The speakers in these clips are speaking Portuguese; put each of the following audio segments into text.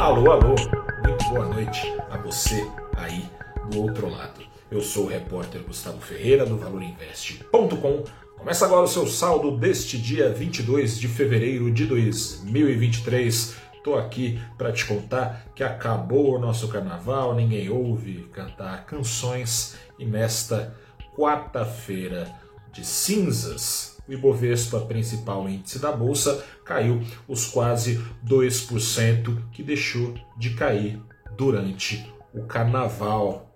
Alô, alô, muito boa noite a você aí do outro lado. Eu sou o repórter Gustavo Ferreira do ValorInvest.com. Começa agora o seu saldo deste dia 22 de fevereiro de 2023. Estou aqui para te contar que acabou o nosso carnaval, ninguém ouve cantar canções e nesta quarta-feira de cinzas o Ibovespa, principal índice da bolsa, caiu os quase 2% que deixou de cair durante o carnaval.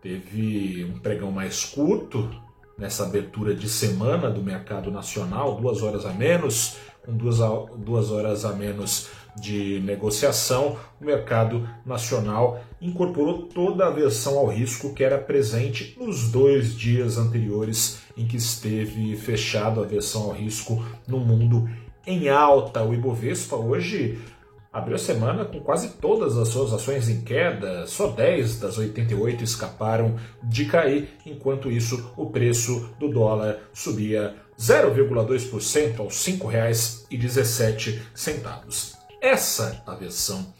Teve um pregão mais curto nessa abertura de semana do mercado nacional, duas horas a menos, com duas, duas horas a menos de negociação, o mercado nacional incorporou toda a versão ao risco que era presente nos dois dias anteriores em que esteve fechado a versão ao risco no mundo em alta. O Ibovespa hoje abriu a semana com quase todas as suas ações em queda, só 10 das 88 escaparam de cair, enquanto isso o preço do dólar subia 0,2% aos R$ 5,17. Essa aversão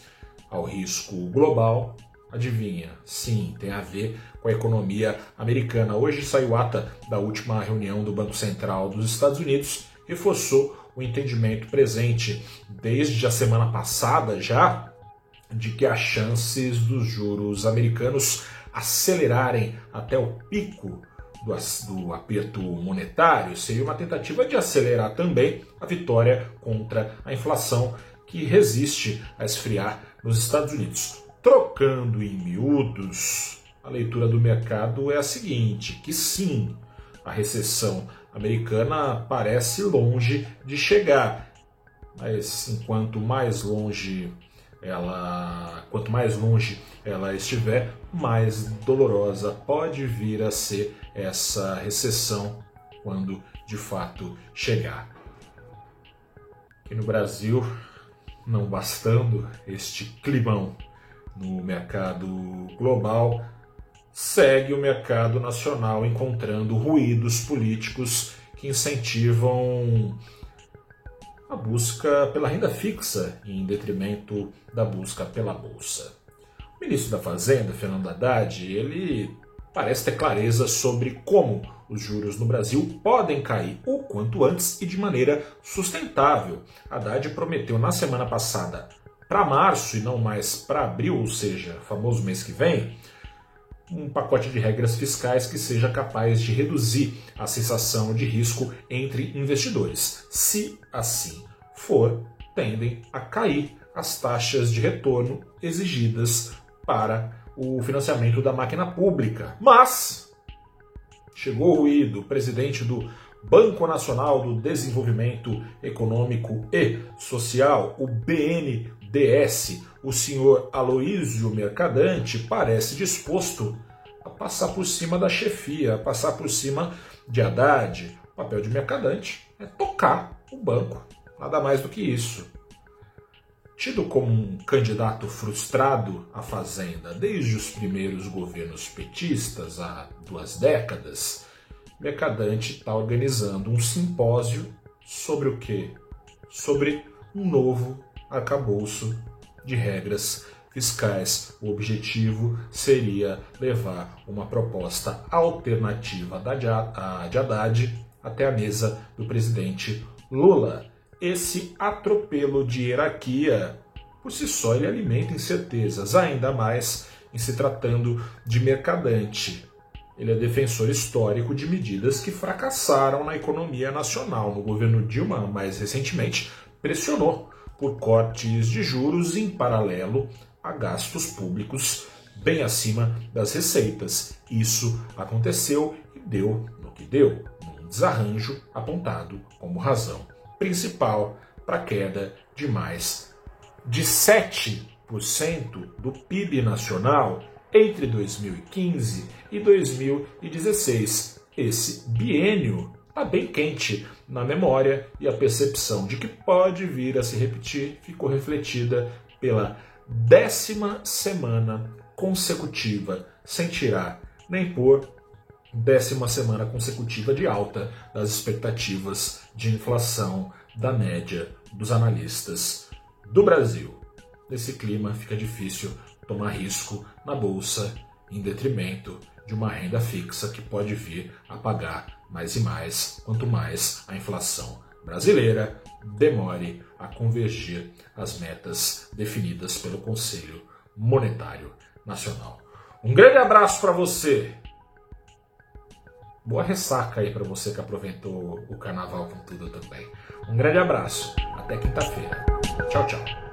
ao risco global, adivinha? Sim, tem a ver com a economia americana. Hoje saiu ata da última reunião do Banco Central dos Estados Unidos, reforçou o entendimento presente desde a semana passada já de que as chances dos juros americanos acelerarem até o pico do, do, aperto monetário seria uma tentativa de acelerar também a vitória contra a inflação que resiste a esfriar nos Estados Unidos. Trocando em miúdos, a leitura do mercado é a seguinte: que sim, a recessão americana parece longe de chegar, mas enquanto mais longe ela, quanto mais longe ela estiver, mais dolorosa pode vir a ser essa recessão quando de fato chegar. Aqui no Brasil, não bastando este climão no mercado global, segue o mercado nacional encontrando ruídos políticos que incentivam a busca pela renda fixa em detrimento da busca pela bolsa. O ministro da Fazenda, Fernando Haddad, ele parece ter clareza sobre como os juros no Brasil podem cair o quanto antes e de maneira sustentável. Haddad prometeu na semana passada para março e não mais para abril, ou seja, famoso mês que vem, um pacote de regras fiscais que seja capaz de reduzir a sensação de risco entre investidores. Se assim for, tendem a cair as taxas de retorno exigidas para o financiamento da máquina pública. Mas chegou o ruído, presidente do Banco Nacional do Desenvolvimento Econômico e Social, o BNDES, o senhor Aloísio Mercadante, parece disposto a passar por cima da chefia, a passar por cima de Haddad. O papel de Mercadante é tocar o banco, nada mais do que isso tido como um candidato frustrado à Fazenda desde os primeiros governos petistas, há duas décadas, Mercadante está organizando um simpósio sobre o quê? Sobre um novo arcabouço de regras fiscais. O objetivo seria levar uma proposta alternativa da de Haddad até a mesa do presidente Lula esse atropelo de hierarquia, por si só, ele alimenta incertezas, ainda mais em se tratando de mercadante. Ele é defensor histórico de medidas que fracassaram na economia nacional. No governo Dilma, mais recentemente, pressionou por cortes de juros em paralelo a gastos públicos bem acima das receitas. Isso aconteceu e deu no que deu, num desarranjo apontado como razão principal para a queda de mais de 7% do PIB nacional entre 2015 e 2016. Esse biênio está bem quente na memória e a percepção de que pode vir a se repetir ficou refletida pela décima semana consecutiva, sem tirar nem pôr, décima semana consecutiva de alta das expectativas de inflação da média dos analistas do Brasil. nesse clima fica difícil tomar risco na bolsa em detrimento de uma renda fixa que pode vir a pagar mais e mais quanto mais a inflação brasileira demore a convergir às metas definidas pelo Conselho Monetário Nacional. Um grande abraço para você. Boa ressaca aí para você que aproveitou o carnaval com tudo também. Um grande abraço. Até quinta-feira. Tchau, tchau.